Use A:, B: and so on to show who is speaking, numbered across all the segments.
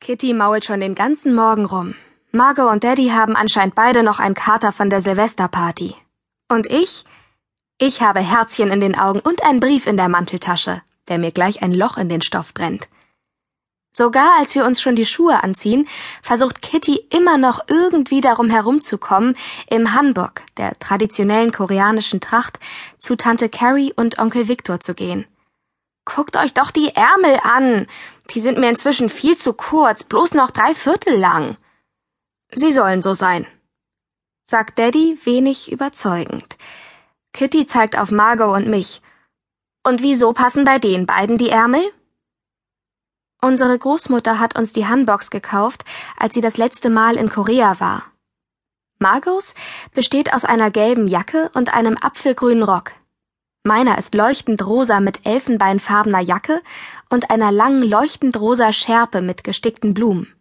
A: Kitty mault schon den ganzen Morgen rum. Margot und Daddy haben anscheinend beide noch einen Kater von der Silvesterparty. Und ich? Ich habe Herzchen in den Augen und einen Brief in der Manteltasche, der mir gleich ein Loch in den Stoff brennt. Sogar als wir uns schon die Schuhe anziehen, versucht Kitty immer noch irgendwie darum herumzukommen, im Hanbok, der traditionellen koreanischen Tracht, zu Tante Carrie und Onkel Victor zu gehen. Guckt euch doch die Ärmel an. Die sind mir inzwischen viel zu kurz, bloß noch drei Viertel lang. Sie sollen so sein, sagt Daddy wenig überzeugend. Kitty zeigt auf Margot und mich. Und wieso passen bei den beiden die Ärmel? Unsere Großmutter hat uns die Hanbox gekauft, als sie das letzte Mal in Korea war. Margos besteht aus einer gelben Jacke und einem apfelgrünen Rock. Meiner ist leuchtend rosa mit elfenbeinfarbener Jacke und einer langen leuchtend rosa Schärpe mit gestickten Blumen.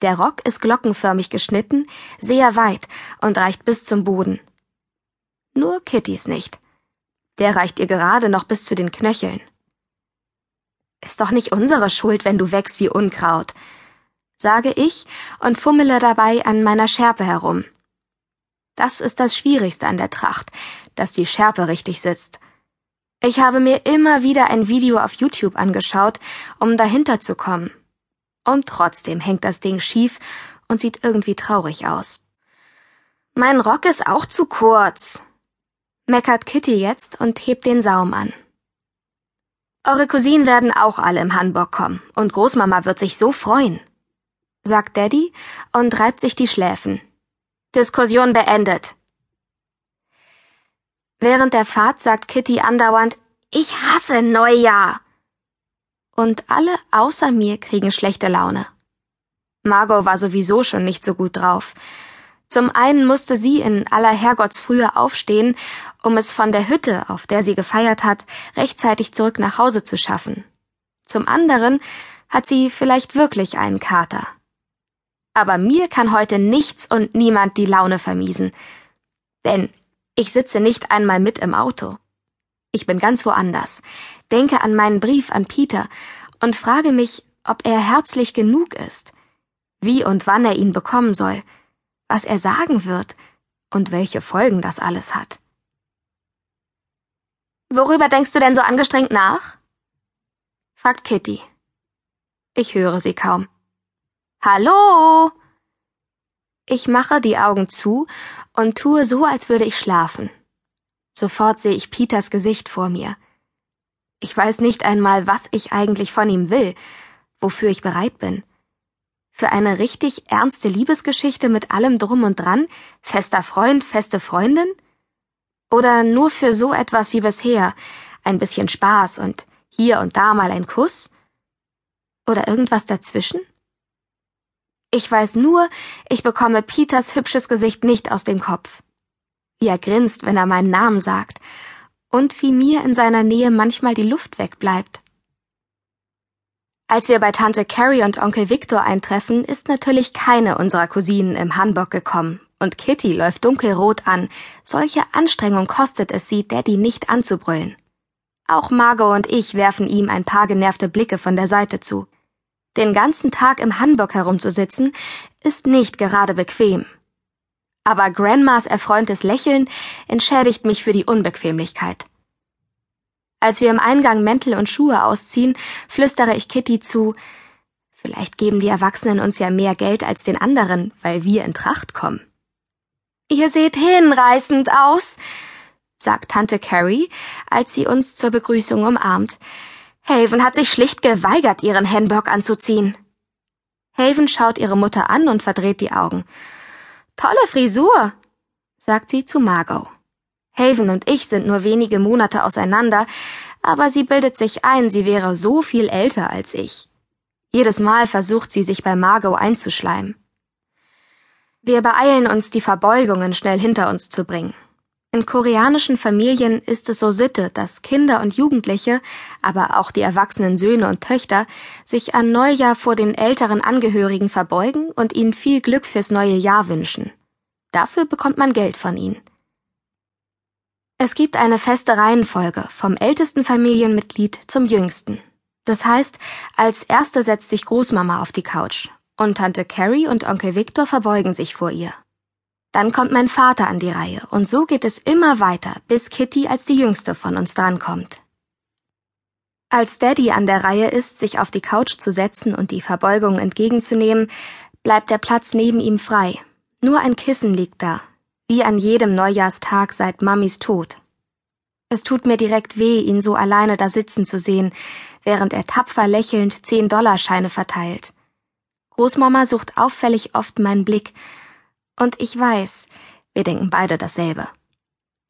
A: Der Rock ist glockenförmig geschnitten, sehr weit und reicht bis zum Boden. Nur Kittys nicht. Der reicht ihr gerade noch bis zu den Knöcheln. Ist doch nicht unsere Schuld, wenn du wächst wie Unkraut, sage ich und fummele dabei an meiner Schärpe herum. Das ist das Schwierigste an der Tracht, dass die Schärpe richtig sitzt. Ich habe mir immer wieder ein Video auf YouTube angeschaut, um dahinter zu kommen. Und trotzdem hängt das Ding schief und sieht irgendwie traurig aus. Mein Rock ist auch zu kurz, meckert Kitty jetzt und hebt den Saum an. Eure Cousinen werden auch alle im Hanbok kommen, und Großmama wird sich so freuen, sagt Daddy und reibt sich die Schläfen. Diskussion beendet. Während der Fahrt sagt Kitty andauernd, ich hasse Neujahr. Und alle außer mir kriegen schlechte Laune. Margot war sowieso schon nicht so gut drauf. Zum einen musste sie in aller Herrgottsfrühe aufstehen, um es von der Hütte, auf der sie gefeiert hat, rechtzeitig zurück nach Hause zu schaffen. Zum anderen hat sie vielleicht wirklich einen Kater. Aber mir kann heute nichts und niemand die Laune vermiesen. Denn ich sitze nicht einmal mit im Auto. Ich bin ganz woanders, denke an meinen Brief an Peter und frage mich, ob er herzlich genug ist, wie und wann er ihn bekommen soll, was er sagen wird und welche Folgen das alles hat. Worüber denkst du denn so angestrengt nach? fragt Kitty. Ich höre sie kaum. Hallo! Ich mache die Augen zu und tue so, als würde ich schlafen. Sofort sehe ich Peters Gesicht vor mir. Ich weiß nicht einmal, was ich eigentlich von ihm will, wofür ich bereit bin. Für eine richtig ernste Liebesgeschichte mit allem drum und dran? Fester Freund, feste Freundin? Oder nur für so etwas wie bisher? Ein bisschen Spaß und hier und da mal ein Kuss? Oder irgendwas dazwischen? Ich weiß nur, ich bekomme Peters hübsches Gesicht nicht aus dem Kopf. Wie er grinst, wenn er meinen Namen sagt. Und wie mir in seiner Nähe manchmal die Luft wegbleibt. Als wir bei Tante Carrie und Onkel Victor eintreffen, ist natürlich keine unserer Cousinen im Hanbok gekommen. Und Kitty läuft dunkelrot an. Solche Anstrengung kostet es sie, Daddy nicht anzubrüllen. Auch Margot und ich werfen ihm ein paar genervte Blicke von der Seite zu. Den ganzen Tag im Hanbok herumzusitzen, ist nicht gerade bequem. Aber Grandmas erfreuntes Lächeln entschädigt mich für die Unbequemlichkeit. Als wir im Eingang Mäntel und Schuhe ausziehen, flüstere ich Kitty zu, vielleicht geben die Erwachsenen uns ja mehr Geld als den anderen, weil wir in Tracht kommen. Ihr seht hinreißend aus, sagt Tante Carrie, als sie uns zur Begrüßung umarmt. Haven hat sich schlicht geweigert, ihren Henbock anzuziehen. Haven schaut ihre Mutter an und verdreht die Augen. Tolle Frisur, sagt sie zu Margot. Haven und ich sind nur wenige Monate auseinander, aber sie bildet sich ein, sie wäre so viel älter als ich. Jedes Mal versucht sie, sich bei Margot einzuschleimen. Wir beeilen uns, die Verbeugungen schnell hinter uns zu bringen. In koreanischen Familien ist es so Sitte, dass Kinder und Jugendliche, aber auch die erwachsenen Söhne und Töchter, sich an Neujahr vor den älteren Angehörigen verbeugen und ihnen viel Glück fürs neue Jahr wünschen. Dafür bekommt man Geld von ihnen. Es gibt eine feste Reihenfolge vom ältesten Familienmitglied zum jüngsten. Das heißt, als erste setzt sich Großmama auf die Couch und Tante Carrie und Onkel Victor verbeugen sich vor ihr. Dann kommt mein Vater an die Reihe und so geht es immer weiter, bis Kitty als die jüngste von uns drankommt. Als Daddy an der Reihe ist, sich auf die Couch zu setzen und die Verbeugung entgegenzunehmen, bleibt der Platz neben ihm frei. Nur ein Kissen liegt da, wie an jedem Neujahrstag seit Mamis Tod. Es tut mir direkt weh, ihn so alleine da sitzen zu sehen, während er tapfer lächelnd Zehn-Dollarscheine verteilt. Großmama sucht auffällig oft meinen Blick, und ich weiß, wir denken beide dasselbe.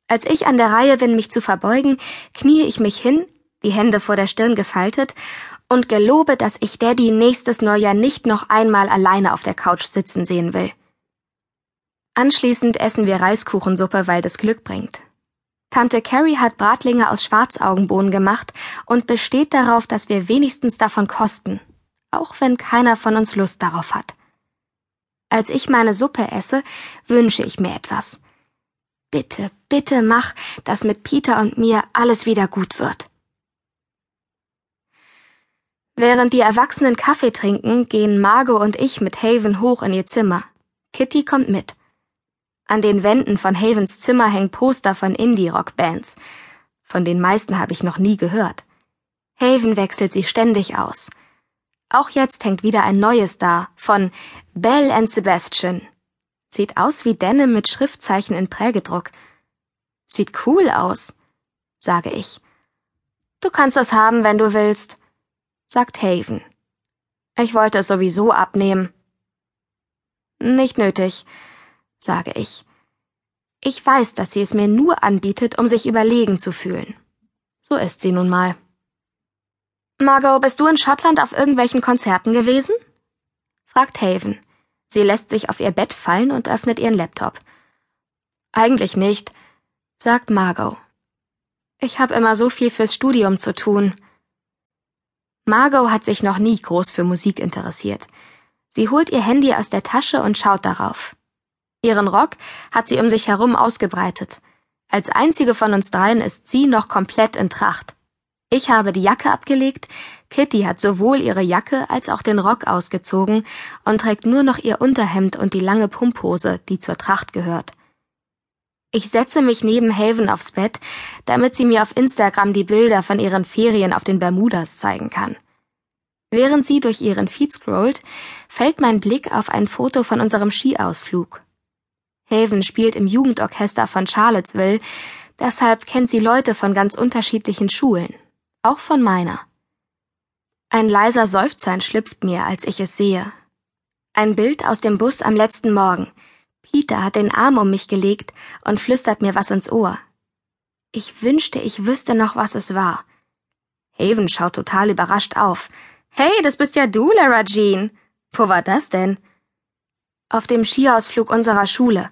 A: Als ich an der Reihe bin, mich zu verbeugen, kniee ich mich hin, die Hände vor der Stirn gefaltet, und gelobe, dass ich Daddy nächstes Neujahr nicht noch einmal alleine auf der Couch sitzen sehen will. Anschließend essen wir Reiskuchensuppe, weil das Glück bringt. Tante Carrie hat Bratlinge aus Schwarzaugenbohnen gemacht und besteht darauf, dass wir wenigstens davon kosten, auch wenn keiner von uns Lust darauf hat. Als ich meine Suppe esse, wünsche ich mir etwas. Bitte, bitte mach, dass mit Peter und mir alles wieder gut wird. Während die Erwachsenen Kaffee trinken, gehen Margot und ich mit Haven hoch in ihr Zimmer. Kitty kommt mit. An den Wänden von Havens Zimmer hängen Poster von Indie-Rock-Bands. Von den meisten habe ich noch nie gehört. Haven wechselt sie ständig aus. Auch jetzt hängt wieder ein neues da, von Belle and Sebastian. Sieht aus wie Denim mit Schriftzeichen in Prägedruck. Sieht cool aus, sage ich. Du kannst es haben, wenn du willst, sagt Haven. Ich wollte es sowieso abnehmen. Nicht nötig sage ich. Ich weiß, dass sie es mir nur anbietet, um sich überlegen zu fühlen. So ist sie nun mal. Margot, bist du in Schottland auf irgendwelchen Konzerten gewesen? fragt Haven. Sie lässt sich auf ihr Bett fallen und öffnet ihren Laptop. Eigentlich nicht, sagt Margot. Ich habe immer so viel fürs Studium zu tun. Margot hat sich noch nie groß für Musik interessiert. Sie holt ihr Handy aus der Tasche und schaut darauf. Ihren Rock hat sie um sich herum ausgebreitet. Als einzige von uns dreien ist sie noch komplett in Tracht. Ich habe die Jacke abgelegt, Kitty hat sowohl ihre Jacke als auch den Rock ausgezogen und trägt nur noch ihr Unterhemd und die lange Pumphose, die zur Tracht gehört. Ich setze mich neben Haven aufs Bett, damit sie mir auf Instagram die Bilder von ihren Ferien auf den Bermudas zeigen kann. Während sie durch ihren Feed scrollt, fällt mein Blick auf ein Foto von unserem Skiausflug. Haven spielt im Jugendorchester von Charlottesville, deshalb kennt sie Leute von ganz unterschiedlichen Schulen, auch von meiner. Ein leiser Seufzer entschlüpft mir, als ich es sehe. Ein Bild aus dem Bus am letzten Morgen. Peter hat den Arm um mich gelegt und flüstert mir was ins Ohr. Ich wünschte, ich wüsste noch, was es war. Haven schaut total überrascht auf. Hey, das bist ja du, Lara Jean. Wo war das denn? Auf dem Skiausflug unserer Schule.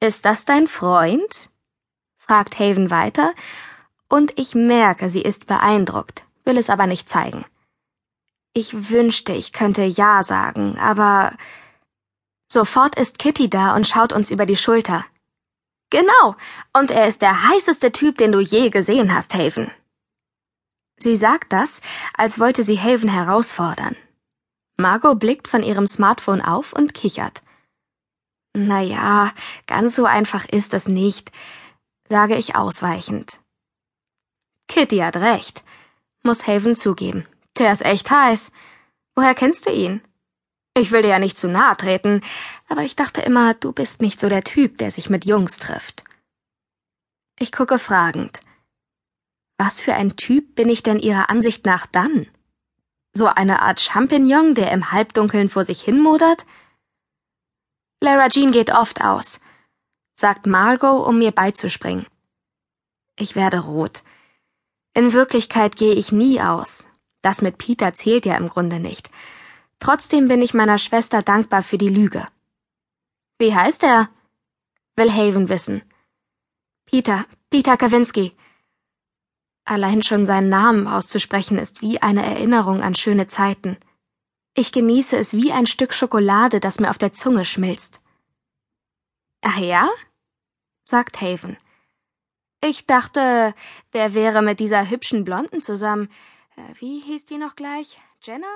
A: Ist das dein Freund? fragt Haven weiter, und ich merke, sie ist beeindruckt, will es aber nicht zeigen. Ich wünschte, ich könnte Ja sagen, aber sofort ist Kitty da und schaut uns über die Schulter. Genau, und er ist der heißeste Typ, den du je gesehen hast, Haven. Sie sagt das, als wollte sie Haven herausfordern. Margot blickt von ihrem Smartphone auf und kichert. Na ja, ganz so einfach ist es nicht, sage ich ausweichend. Kitty hat recht, muss Haven zugeben. Der ist echt heiß. Woher kennst du ihn? Ich will dir ja nicht zu nahe treten, aber ich dachte immer, du bist nicht so der Typ, der sich mit Jungs trifft. Ich gucke fragend. Was für ein Typ bin ich denn Ihrer Ansicht nach dann? So eine Art Champignon, der im Halbdunkeln vor sich hin modert? Lara Jean geht oft aus, sagt Margot, um mir beizuspringen. Ich werde rot. In Wirklichkeit gehe ich nie aus. Das mit Peter zählt ja im Grunde nicht. Trotzdem bin ich meiner Schwester dankbar für die Lüge. Wie heißt er? will Haven wissen. Peter, Peter Kawinski. Allein schon seinen Namen auszusprechen ist wie eine Erinnerung an schöne Zeiten. Ich genieße es wie ein Stück Schokolade, das mir auf der Zunge schmilzt. Ach ja? sagt Haven. Ich dachte, der wäre mit dieser hübschen Blonden zusammen. Äh, wie hieß die noch gleich? Jenna?